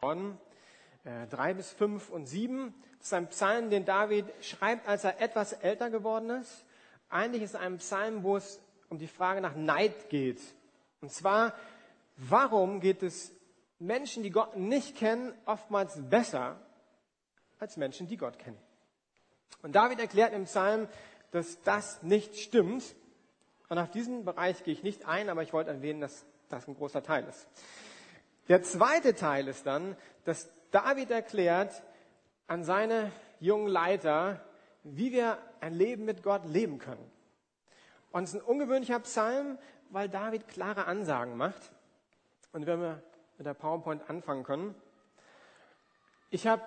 worden, äh, drei bis fünf und sieben. Das ist ein Psalm, den David schreibt, als er etwas älter geworden ist. Eigentlich ist es ein Psalm, wo es um die Frage nach Neid geht. Und zwar, warum geht es Menschen, die Gott nicht kennen, oftmals besser als Menschen, die Gott kennen? Und David erklärt im Psalm, dass das nicht stimmt. Und auf diesen Bereich gehe ich nicht ein, aber ich wollte erwähnen, dass das ein großer Teil ist. Der zweite Teil ist dann, dass David erklärt an seine jungen Leiter, wie wir ein Leben mit Gott leben können. Und es ist ein ungewöhnlicher Psalm, weil David klare Ansagen macht. Und wenn wir mit der PowerPoint anfangen können. Ich habe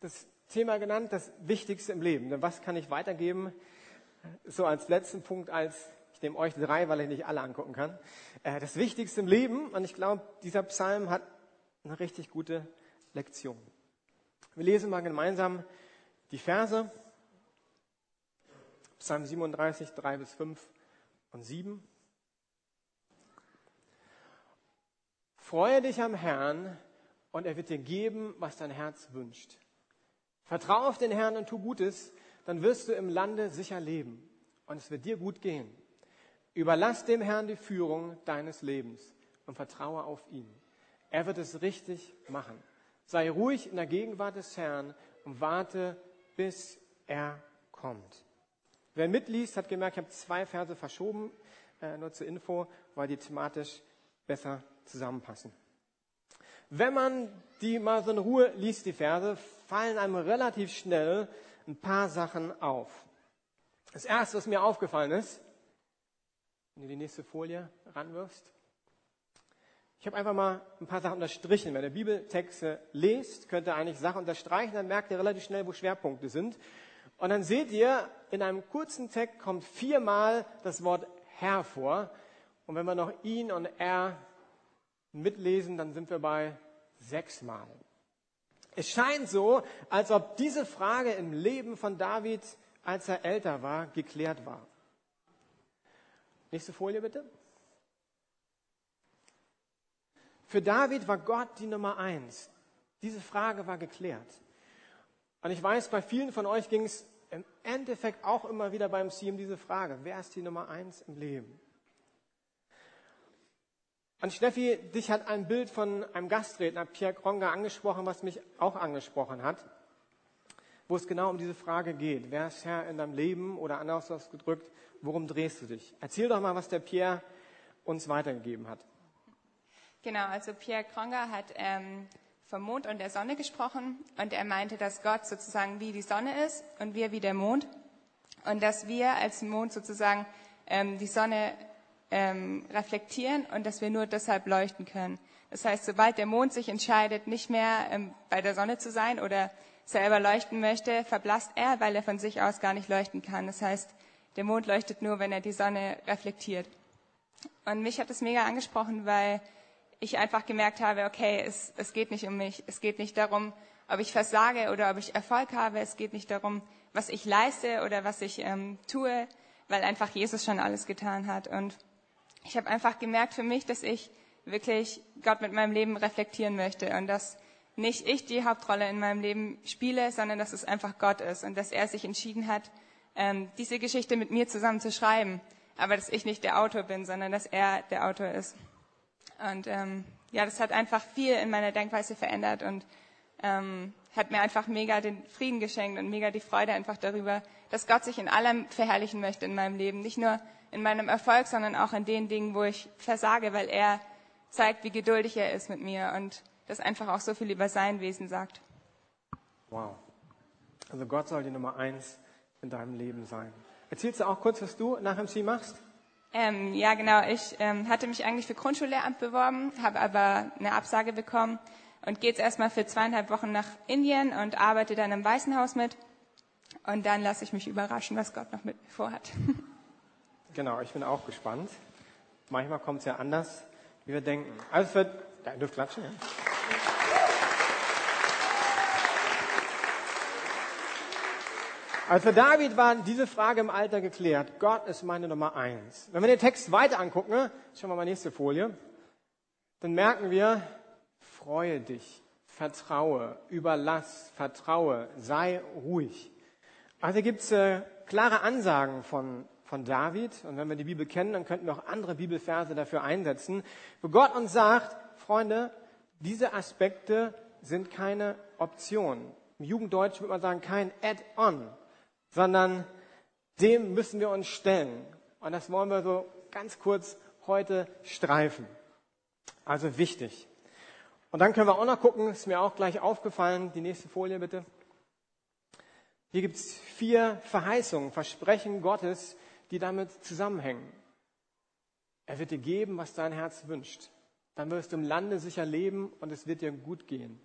das Thema genannt, das Wichtigste im Leben. Denn was kann ich weitergeben? So als letzten Punkt, als nehme euch drei, weil ich nicht alle angucken kann. Äh, das Wichtigste im Leben. Und ich glaube, dieser Psalm hat eine richtig gute Lektion. Wir lesen mal gemeinsam die Verse. Psalm 37, 3 bis 5 und 7. Freue dich am Herrn und er wird dir geben, was dein Herz wünscht. Vertraue auf den Herrn und tu Gutes, dann wirst du im Lande sicher leben und es wird dir gut gehen. Überlass dem Herrn die Führung deines Lebens und vertraue auf ihn. Er wird es richtig machen. Sei ruhig in der Gegenwart des Herrn und warte, bis er kommt. Wer mitliest, hat gemerkt, ich habe zwei Verse verschoben, äh, nur zur Info, weil die thematisch besser zusammenpassen. Wenn man die mal so in Ruhe liest, die Verse, fallen einem relativ schnell ein paar Sachen auf. Das erste, was mir aufgefallen ist, wenn du die nächste Folie ranwirfst, ich habe einfach mal ein paar Sachen unterstrichen. Wenn ihr Bibeltexte lest, könnt ihr eigentlich Sachen unterstreichen, dann merkt ihr relativ schnell, wo Schwerpunkte sind. Und dann seht ihr, in einem kurzen Text kommt viermal das Wort Herr vor. Und wenn wir noch ihn und er mitlesen, dann sind wir bei sechsmal. Es scheint so, als ob diese Frage im Leben von David, als er älter war, geklärt war. Nächste Folie bitte. Für David war Gott die Nummer eins. Diese Frage war geklärt. Und ich weiß, bei vielen von euch ging es im Endeffekt auch immer wieder beim Sie um diese Frage. Wer ist die Nummer eins im Leben? Und Steffi, dich hat ein Bild von einem Gastredner, Pierre Kronger, angesprochen, was mich auch angesprochen hat, wo es genau um diese Frage geht. Wer ist Herr in deinem Leben oder anders ausgedrückt, worum drehst du dich? Erzähl doch mal, was der Pierre uns weitergegeben hat. Genau, also Pierre Kronger hat ähm, vom Mond und der Sonne gesprochen und er meinte, dass Gott sozusagen wie die Sonne ist und wir wie der Mond und dass wir als Mond sozusagen ähm, die Sonne ähm, reflektieren und dass wir nur deshalb leuchten können. Das heißt, sobald der Mond sich entscheidet, nicht mehr ähm, bei der Sonne zu sein oder selber leuchten möchte, verblasst er, weil er von sich aus gar nicht leuchten kann. Das heißt, der Mond leuchtet nur, wenn er die Sonne reflektiert. Und mich hat es mega angesprochen, weil ich einfach gemerkt habe, okay, es, es geht nicht um mich. Es geht nicht darum, ob ich versage oder ob ich Erfolg habe. Es geht nicht darum, was ich leiste oder was ich ähm, tue, weil einfach Jesus schon alles getan hat. Und ich habe einfach gemerkt für mich, dass ich wirklich Gott mit meinem Leben reflektieren möchte und dass nicht ich die Hauptrolle in meinem Leben spiele, sondern dass es einfach Gott ist und dass er sich entschieden hat, ähm, diese Geschichte mit mir zusammen zu schreiben. Aber dass ich nicht der Autor bin, sondern dass er der Autor ist. Und ähm, ja, das hat einfach viel in meiner Denkweise verändert und ähm, hat mir einfach mega den Frieden geschenkt und mega die Freude einfach darüber, dass Gott sich in allem verherrlichen möchte in meinem Leben. Nicht nur in meinem Erfolg, sondern auch in den Dingen, wo ich versage, weil er zeigt, wie geduldig er ist mit mir und das einfach auch so viel über sein Wesen sagt. Wow. Also Gott soll die Nummer eins in deinem Leben sein. Erzählst du auch kurz, was du nach MC machst? Ähm, ja, genau. Ich ähm, hatte mich eigentlich für Grundschullehramt beworben, habe aber eine Absage bekommen und gehe jetzt erstmal für zweieinhalb Wochen nach Indien und arbeite dann im Weißen Haus mit. Und dann lasse ich mich überraschen, was Gott noch mit mir vorhat. Genau, ich bin auch gespannt. Manchmal kommt es ja anders, wie wir denken. Also für, ja, ihr dürft klatschen, ja. Also für David war diese Frage im Alter geklärt. Gott ist meine Nummer eins. Wenn wir den Text weiter angucken, schauen wir mal nächste Folie, dann merken wir, freue dich vertraue, überlass, vertraue, sei ruhig. Also gibt es äh, klare Ansagen von, von David. Und wenn wir die Bibel kennen, dann könnten wir auch andere Bibelverse dafür einsetzen, wo Gott uns sagt, Freunde, diese Aspekte sind keine Option. Im Jugenddeutsch würde man sagen, kein Add-on, sondern dem müssen wir uns stellen. Und das wollen wir so ganz kurz heute streifen. Also wichtig. Und dann können wir auch noch gucken, ist mir auch gleich aufgefallen, die nächste Folie bitte. Hier gibt es vier Verheißungen, Versprechen Gottes, die damit zusammenhängen. Er wird dir geben, was dein Herz wünscht. Dann wirst du im Lande sicher leben und es wird dir gut gehen.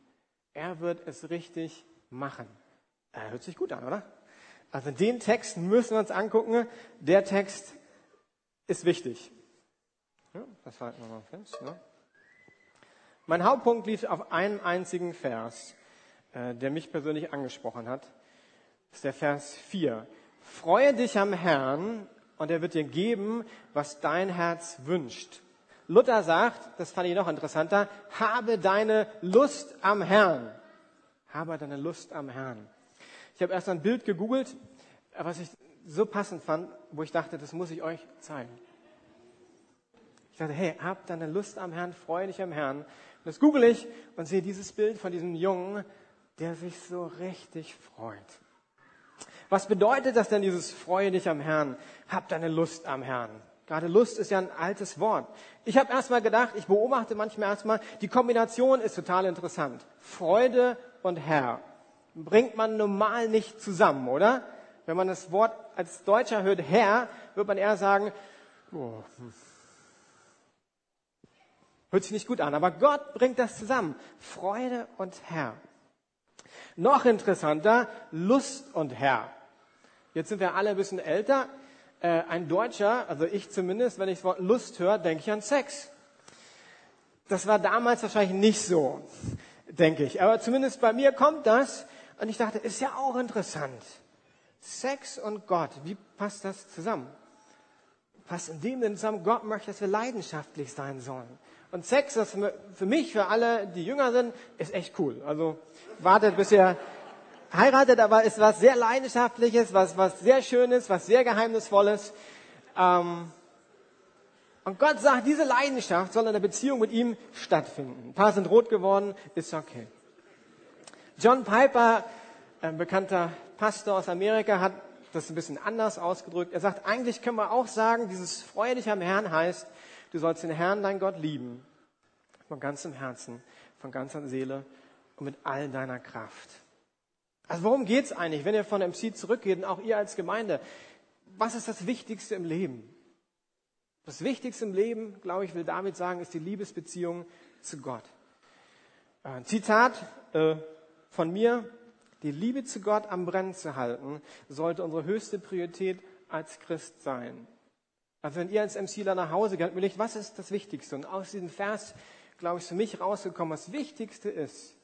Er wird es richtig machen. Er hört sich gut an, oder? Also den Text müssen wir uns angucken. Der Text ist wichtig. Ja, das halten wir mal fest. Ne? Mein Hauptpunkt liegt auf einem einzigen Vers, äh, der mich persönlich angesprochen hat. Das ist der Vers 4. Freue dich am Herrn und er wird dir geben, was dein Herz wünscht. Luther sagt, das fand ich noch interessanter, habe deine Lust am Herrn. Habe deine Lust am Herrn. Ich habe erst ein Bild gegoogelt, was ich so passend fand, wo ich dachte, das muss ich euch zeigen. Ich dachte, hey, hab deine Lust am Herrn, freue dich am Herrn. Und das google ich und sehe dieses Bild von diesem Jungen, der sich so richtig freut. Was bedeutet das denn, dieses Freue dich am Herrn? Hab deine Lust am Herrn. Gerade Lust ist ja ein altes Wort. Ich habe erstmal gedacht, ich beobachte manchmal erstmal, die Kombination ist total interessant. Freude und Herr bringt man normal nicht zusammen, oder? Wenn man das Wort als Deutscher hört, Herr, wird man eher sagen, oh, hm. hört sich nicht gut an. Aber Gott bringt das zusammen. Freude und Herr. Noch interessanter, Lust und Herr. Jetzt sind wir alle ein bisschen älter. Äh, ein Deutscher, also ich zumindest, wenn ich das Wort Lust höre, denke ich an Sex. Das war damals wahrscheinlich nicht so, denke ich. Aber zumindest bei mir kommt das. Und ich dachte, ist ja auch interessant. Sex und Gott, wie passt das zusammen? Passt in dem Sinne zusammen, Gott möchte, dass wir leidenschaftlich sein sollen. Und Sex, das für mich, für alle, die jünger sind, ist echt cool. Also wartet, bis ihr heiratet, aber ist was sehr Leidenschaftliches, was, was sehr Schönes, was sehr Geheimnisvolles. Ähm, und Gott sagt, diese Leidenschaft soll in der Beziehung mit ihm stattfinden. Ein paar sind rot geworden, ist okay. John Piper, ein bekannter Pastor aus Amerika, hat das ein bisschen anders ausgedrückt. Er sagt, eigentlich können wir auch sagen, dieses Freue dich am Herrn heißt, du sollst den Herrn, dein Gott, lieben. Von ganzem Herzen, von ganzer Seele und mit all deiner Kraft. Also worum geht's eigentlich, wenn ihr von MC zurückgeht und auch ihr als Gemeinde? Was ist das Wichtigste im Leben? Das Wichtigste im Leben, glaube ich, will David sagen, ist die Liebesbeziehung zu Gott. Ein Zitat äh, von mir, die Liebe zu Gott am Brennen zu halten, sollte unsere höchste Priorität als Christ sein. Also wenn ihr als MCler nach Hause geht, überlegt, was ist das Wichtigste? Und aus diesem Vers, glaube ich, ist für mich rausgekommen, das Wichtigste ist,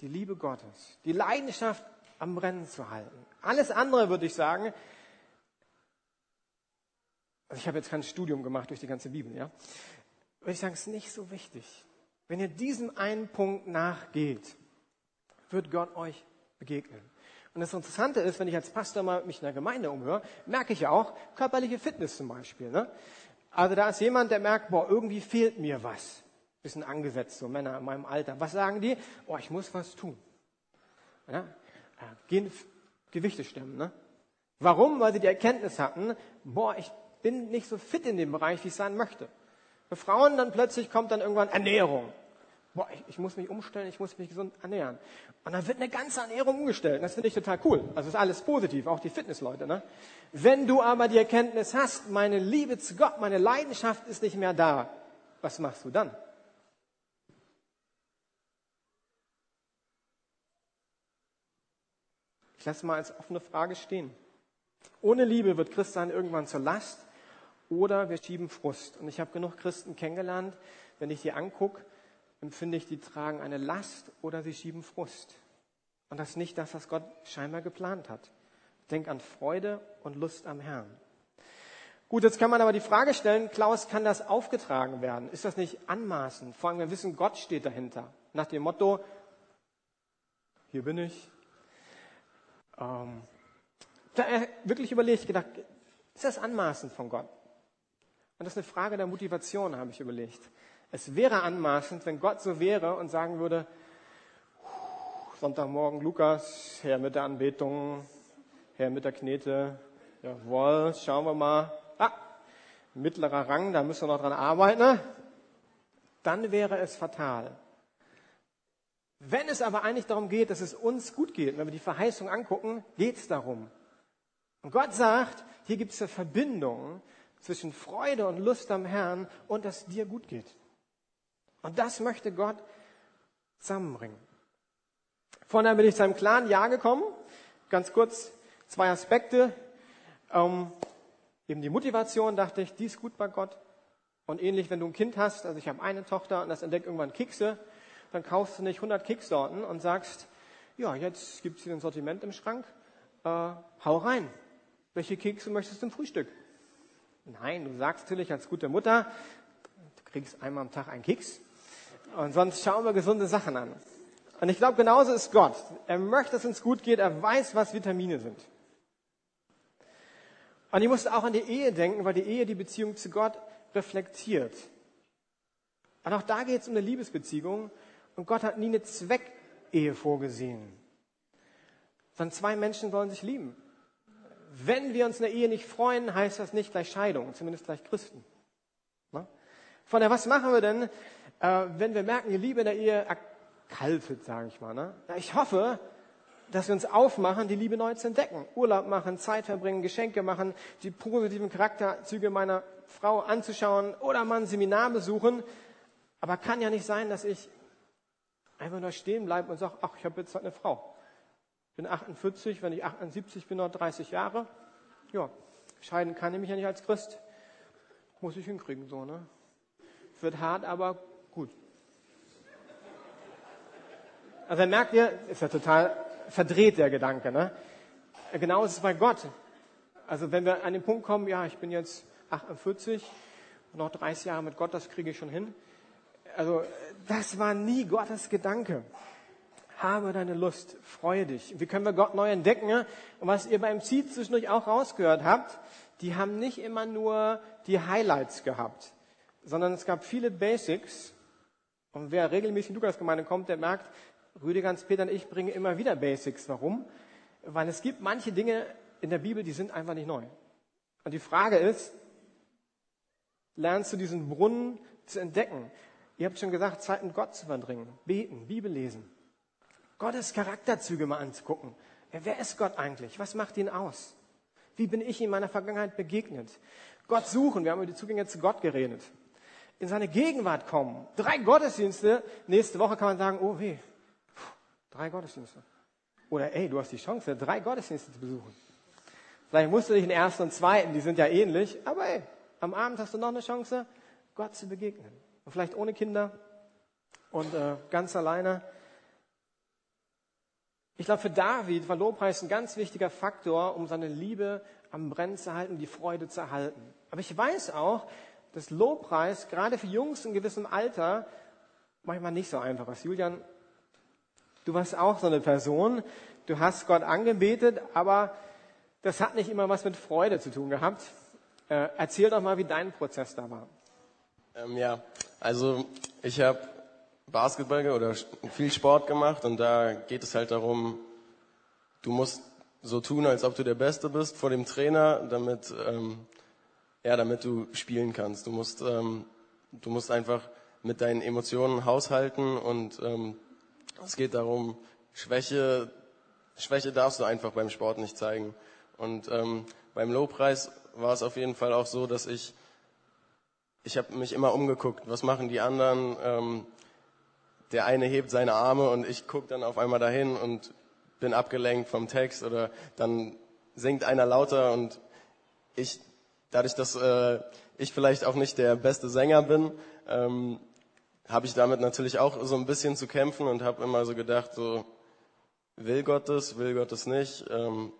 die Liebe Gottes, die Leidenschaft am Brennen zu halten. Alles andere würde ich sagen, also ich habe jetzt kein Studium gemacht durch die ganze Bibel, ja, würde ich sagen, ist nicht so wichtig. Wenn ihr diesem einen Punkt nachgeht, wird Gott euch begegnen. Und das Interessante ist, wenn ich als Pastor mal mich in der Gemeinde umhöre, merke ich ja auch körperliche Fitness zum Beispiel. Ne? Also da ist jemand, der merkt, boah, irgendwie fehlt mir was. Bisschen angesetzt, so Männer in meinem Alter. Was sagen die? Boah, ich muss was tun. Ja? Gehen Gewichte stemmen. Ne? Warum? Weil sie die Erkenntnis hatten, boah, ich bin nicht so fit in dem Bereich, wie ich sein möchte. Für Frauen dann plötzlich kommt dann irgendwann Ernährung boah, ich, ich, muss mich umstellen, ich muss mich gesund ernähren. Und dann wird eine ganze Ernährung umgestellt. Das finde ich total cool. Also ist alles positiv, auch die Fitnessleute. Ne? Wenn du aber die Erkenntnis hast, meine Liebe zu Gott, meine Leidenschaft ist nicht mehr da, was machst du dann? Lasse mal als offene Frage stehen. Ohne Liebe wird Christsein irgendwann zur Last oder wir schieben Frust. Und ich habe genug Christen kennengelernt, wenn ich die angucke, empfinde ich, die tragen eine Last oder sie schieben Frust. Und das ist nicht das, was Gott scheinbar geplant hat. Denk an Freude und Lust am Herrn. Gut, jetzt kann man aber die Frage stellen, Klaus, kann das aufgetragen werden? Ist das nicht anmaßend? Vor allem, wir wissen, Gott steht dahinter. Nach dem Motto, hier bin ich. Ähm, da wirklich überlegt, gedacht, ist das anmaßend von Gott? Und das ist eine Frage der Motivation, habe ich überlegt. Es wäre anmaßend, wenn Gott so wäre und sagen würde, Sonntagmorgen Lukas, her mit der Anbetung, her mit der Knete, jawohl, schauen wir mal. Ah, mittlerer Rang, da müssen wir noch dran arbeiten. Ne? Dann wäre es fatal. Wenn es aber eigentlich darum geht, dass es uns gut geht, wenn wir die Verheißung angucken, geht es darum. Und Gott sagt, hier gibt es eine Verbindung zwischen Freude und Lust am Herrn und dass dir gut geht. Und das möchte Gott zusammenbringen. Daher bin ich zu einem klaren Ja gekommen. Ganz kurz zwei Aspekte. Ähm, eben die Motivation, dachte ich, die ist gut bei Gott. Und ähnlich, wenn du ein Kind hast, also ich habe eine Tochter und das entdeckt irgendwann Kekse, dann kaufst du nicht 100 Kekssorten und sagst, ja, jetzt gibt es hier ein Sortiment im Schrank, äh, hau rein. Welche Kekse möchtest du im Frühstück? Nein, du sagst natürlich als gute Mutter, du kriegst einmal am Tag einen Keks und sonst schauen wir gesunde Sachen an. Und ich glaube, genauso ist Gott. Er möchte, dass es uns gut geht. Er weiß, was Vitamine sind. Und ich musste auch an die Ehe denken, weil die Ehe die Beziehung zu Gott reflektiert. Und auch da geht es um eine Liebesbeziehung. Und Gott hat nie eine Zweckehe vorgesehen. Sondern zwei Menschen sollen sich lieben. Wenn wir uns in der Ehe nicht freuen, heißt das nicht gleich Scheidung, zumindest gleich Christen. Von daher, was machen wir denn, äh, wenn wir merken, die Liebe in der Ehe erkaltet, sage ich mal. Ne? Ich hoffe, dass wir uns aufmachen, die Liebe neu zu entdecken. Urlaub machen, Zeit verbringen, Geschenke machen, die positiven Charakterzüge meiner Frau anzuschauen oder mal ein Seminar besuchen. Aber kann ja nicht sein, dass ich einfach nur stehen bleibe und sage, ach, ich habe jetzt halt eine Frau. Ich bin 48, wenn ich 78 bin, noch 30 Jahre. Ja, scheiden kann ich mich ja nicht als Christ. Muss ich hinkriegen, so, ne? Wird hart, aber gut. Also merkt ihr, ist ja total verdreht der Gedanke, ne? Genau ist es bei Gott. Also wenn wir an den Punkt kommen, ja, ich bin jetzt 48, noch 30 Jahre mit Gott, das kriege ich schon hin. Also das war nie Gottes Gedanke. Habe deine Lust, freue dich. Wie können wir Gott neu entdecken? Und was ihr beim Ziel zwischendurch auch rausgehört habt, die haben nicht immer nur die Highlights gehabt, sondern es gab viele Basics. Und wer regelmäßig in Lukas-Gemeinde kommt, der merkt, Rüdiger, Peter und ich bringen immer wieder Basics. Warum? Weil es gibt manche Dinge in der Bibel, die sind einfach nicht neu. Und die Frage ist, lernst du diesen Brunnen zu entdecken? Ihr habt schon gesagt, Zeit mit Gott zu verdringen, beten, Bibel lesen. Gottes Charakterzüge mal anzugucken. Wer ist Gott eigentlich? Was macht ihn aus? Wie bin ich in meiner Vergangenheit begegnet? Gott suchen. Wir haben über die Zugänge zu Gott geredet. In seine Gegenwart kommen. Drei Gottesdienste. Nächste Woche kann man sagen, oh weh, drei Gottesdienste. Oder ey, du hast die Chance, drei Gottesdienste zu besuchen. Vielleicht musst du nicht den ersten und zweiten, die sind ja ähnlich, aber ey, am Abend hast du noch eine Chance, Gott zu begegnen. Und vielleicht ohne Kinder und äh, ganz alleine. Ich glaube, für David war Lobpreis ein ganz wichtiger Faktor, um seine Liebe am Brennen zu halten, die Freude zu erhalten. Aber ich weiß auch, dass Lobpreis gerade für Jungs in gewissem Alter manchmal nicht so einfach ist. Julian, du warst auch so eine Person. Du hast Gott angebetet, aber das hat nicht immer was mit Freude zu tun gehabt. Äh, erzähl doch mal, wie dein Prozess da war. Ähm, ja, also ich habe Basketball oder viel Sport gemacht und da geht es halt darum, du musst so tun, als ob du der Beste bist vor dem Trainer, damit ähm, ja, damit du spielen kannst. Du musst ähm, du musst einfach mit deinen Emotionen haushalten und ähm, es geht darum, Schwäche Schwäche darfst du einfach beim Sport nicht zeigen. Und ähm, beim Lobpreis war es auf jeden Fall auch so, dass ich ich habe mich immer umgeguckt, was machen die anderen. Ähm, der eine hebt seine Arme und ich gucke dann auf einmal dahin und bin abgelenkt vom Text oder dann singt einer lauter und ich, dadurch, dass äh, ich vielleicht auch nicht der beste Sänger bin, ähm, habe ich damit natürlich auch so ein bisschen zu kämpfen und habe immer so gedacht, so will Gott das, will Gott das nicht. Ähm,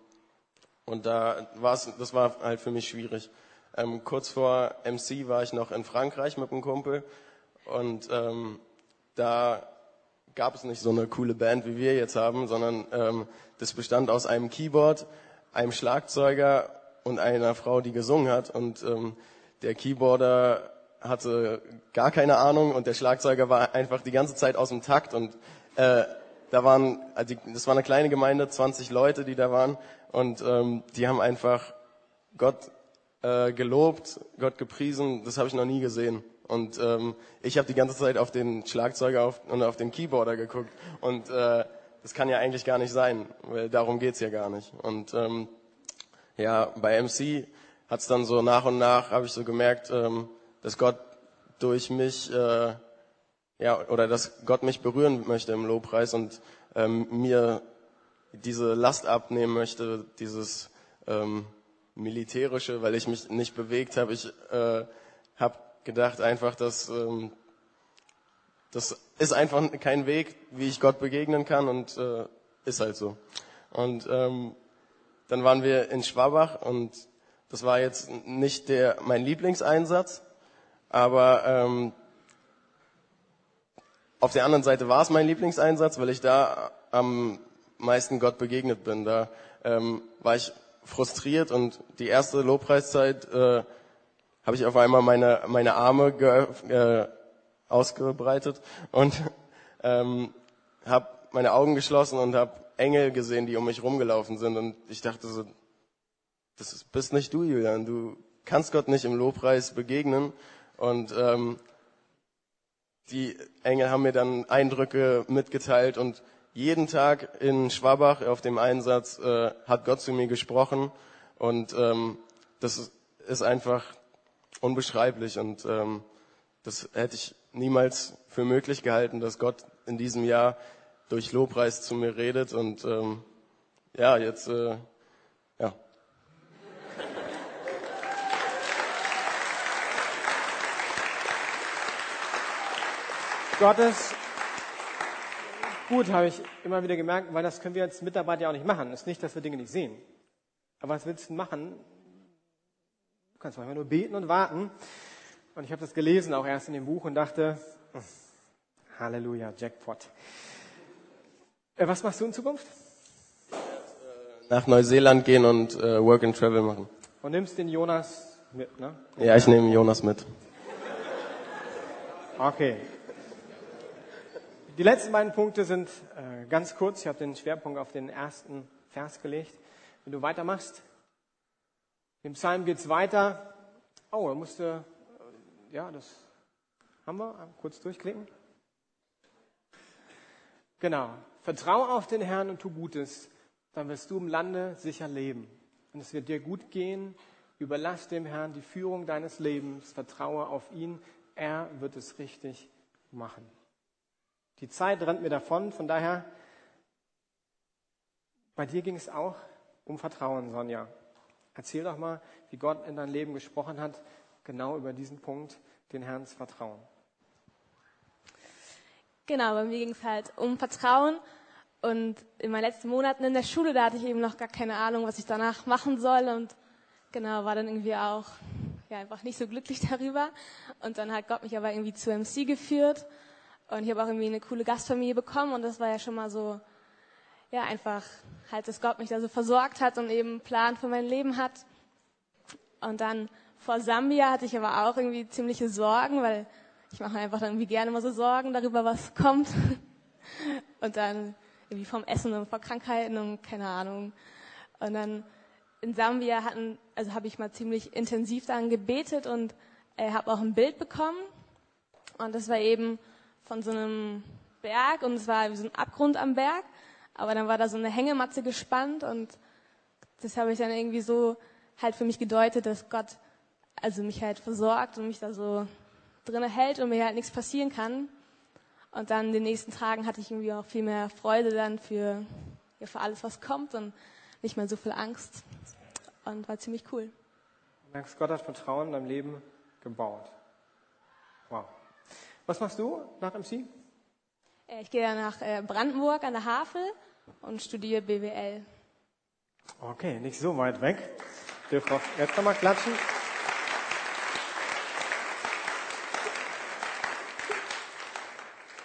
und da war das war halt für mich schwierig. Ähm, kurz vor MC war ich noch in Frankreich mit einem Kumpel und ähm, da gab es nicht so eine coole Band, wie wir jetzt haben, sondern ähm, das bestand aus einem Keyboard, einem Schlagzeuger und einer Frau, die gesungen hat. Und ähm, der Keyboarder hatte gar keine Ahnung und der Schlagzeuger war einfach die ganze Zeit aus dem Takt und äh, da waren, also das war eine kleine Gemeinde, 20 Leute, die da waren und ähm, die haben einfach Gott äh, gelobt, Gott gepriesen. Das habe ich noch nie gesehen. Und ähm, ich habe die ganze Zeit auf den Schlagzeuger auf, und auf den Keyboarder geguckt. Und äh, das kann ja eigentlich gar nicht sein, weil darum geht's ja gar nicht. Und ähm, ja, bei MC hat's dann so nach und nach, habe ich so gemerkt, ähm, dass Gott durch mich, äh, ja, oder dass Gott mich berühren möchte im Lobpreis und ähm, mir diese Last abnehmen möchte, dieses ähm, militärische, weil ich mich nicht bewegt habe. Ich äh, habe gedacht einfach, dass ähm, das ist einfach kein Weg, wie ich Gott begegnen kann und äh, ist halt so. Und ähm, dann waren wir in Schwabach und das war jetzt nicht der mein Lieblingseinsatz, aber ähm, auf der anderen Seite war es mein Lieblingseinsatz, weil ich da am meisten Gott begegnet bin. Da ähm, war ich frustriert und die erste Lobpreiszeit äh, habe ich auf einmal meine, meine Arme äh, ausgebreitet und ähm, habe meine Augen geschlossen und habe Engel gesehen, die um mich rumgelaufen sind. Und ich dachte so, das bist nicht du, Julian. Du kannst Gott nicht im Lobpreis begegnen. Und ähm, die Engel haben mir dann Eindrücke mitgeteilt und jeden Tag in Schwabach auf dem Einsatz äh, hat Gott zu mir gesprochen und ähm, das ist einfach unbeschreiblich und ähm, das hätte ich niemals für möglich gehalten, dass Gott in diesem Jahr durch Lobpreis zu mir redet und ähm, ja, jetzt äh, ja. Gottes gut, habe ich immer wieder gemerkt, weil das können wir als Mitarbeiter ja auch nicht machen. Es ist nicht, dass wir Dinge nicht sehen. Aber was willst du machen? Du kannst manchmal nur beten und warten. Und ich habe das gelesen, auch erst in dem Buch, und dachte, hm, Halleluja, Jackpot. Äh, was machst du in Zukunft? Nach Neuseeland gehen und äh, Work and Travel machen. Und nimmst den Jonas mit, ne? Ja, ich nehme Jonas mit. Okay. Die letzten beiden Punkte sind äh, ganz kurz. Ich habe den Schwerpunkt auf den ersten Vers gelegt. Wenn du weitermachst, im Psalm geht's weiter. Oh, da musste, äh, ja, das haben wir. Kurz durchklicken. Genau. Vertrau auf den Herrn und tu Gutes, dann wirst du im Lande sicher leben. Und es wird dir gut gehen. Überlass dem Herrn die Führung deines Lebens. Vertraue auf ihn. Er wird es richtig machen. Die Zeit rennt mir davon. Von daher, bei dir ging es auch um Vertrauen, Sonja. Erzähl doch mal, wie Gott in dein Leben gesprochen hat, genau über diesen Punkt, den Herrn zu vertrauen. Genau, bei mir ging es halt um Vertrauen. Und in meinen letzten Monaten in der Schule, da hatte ich eben noch gar keine Ahnung, was ich danach machen soll. Und genau, war dann irgendwie auch ja, einfach nicht so glücklich darüber. Und dann hat Gott mich aber irgendwie zu MC geführt. Und ich habe auch irgendwie eine coole Gastfamilie bekommen. Und das war ja schon mal so ja, einfach halt, dass Gott mich da so versorgt hat und eben einen Plan für mein Leben hat. Und dann vor Sambia hatte ich aber auch irgendwie ziemliche Sorgen, weil ich mache einfach dann irgendwie gerne mal so Sorgen darüber, was kommt. Und dann irgendwie vom Essen und vor Krankheiten und keine Ahnung. Und dann in Sambia hatten, also habe ich mal ziemlich intensiv daran gebetet und äh, habe auch ein Bild bekommen. Und das war eben von so einem Berg und es war wie so ein Abgrund am Berg. Aber dann war da so eine Hängematze gespannt und das habe ich dann irgendwie so halt für mich gedeutet, dass Gott also mich halt versorgt und mich da so drinne hält und mir halt nichts passieren kann. Und dann in den nächsten Tagen hatte ich irgendwie auch viel mehr Freude dann für, ja, für alles, was kommt und nicht mehr so viel Angst. Und war ziemlich cool. Gott hat Vertrauen in deinem Leben gebaut. Was machst du nach MC? Äh, ich gehe nach äh, Brandenburg an der Havel und studiere BWL. Okay, nicht so weit weg. Dürft auch jetzt nochmal klatschen.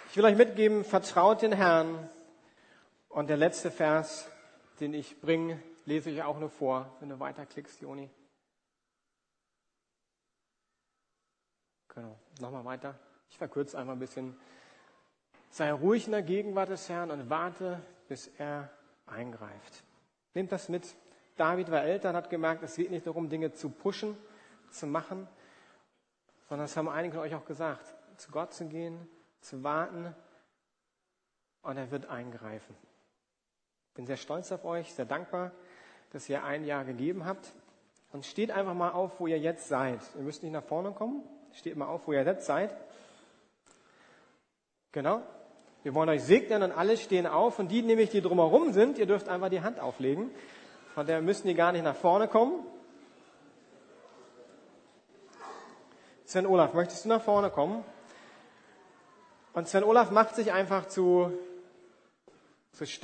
Ich will euch mitgeben, vertraut den Herrn. Und der letzte Vers, den ich bringe, lese ich auch nur vor, wenn du weiterklickst, Joni. Genau, nochmal weiter. Ich verkürze einmal ein bisschen. Sei ruhig in der Gegenwart des Herrn und warte, bis er eingreift. Nehmt das mit. David war älter und hat gemerkt, es geht nicht darum, Dinge zu pushen, zu machen, sondern es haben einige von euch auch gesagt, zu Gott zu gehen, zu warten und er wird eingreifen. Bin sehr stolz auf euch, sehr dankbar, dass ihr ein Jahr gegeben habt. Und steht einfach mal auf, wo ihr jetzt seid. Ihr müsst nicht nach vorne kommen. Steht mal auf, wo ihr jetzt seid. Genau. Wir wollen euch segnen und alle stehen auf. Und die, nämlich die drumherum sind, ihr dürft einfach die Hand auflegen. Von der müssen die gar nicht nach vorne kommen. Sven Olaf, möchtest du nach vorne kommen? Und Sven Olaf macht sich einfach zu, zu Stimme.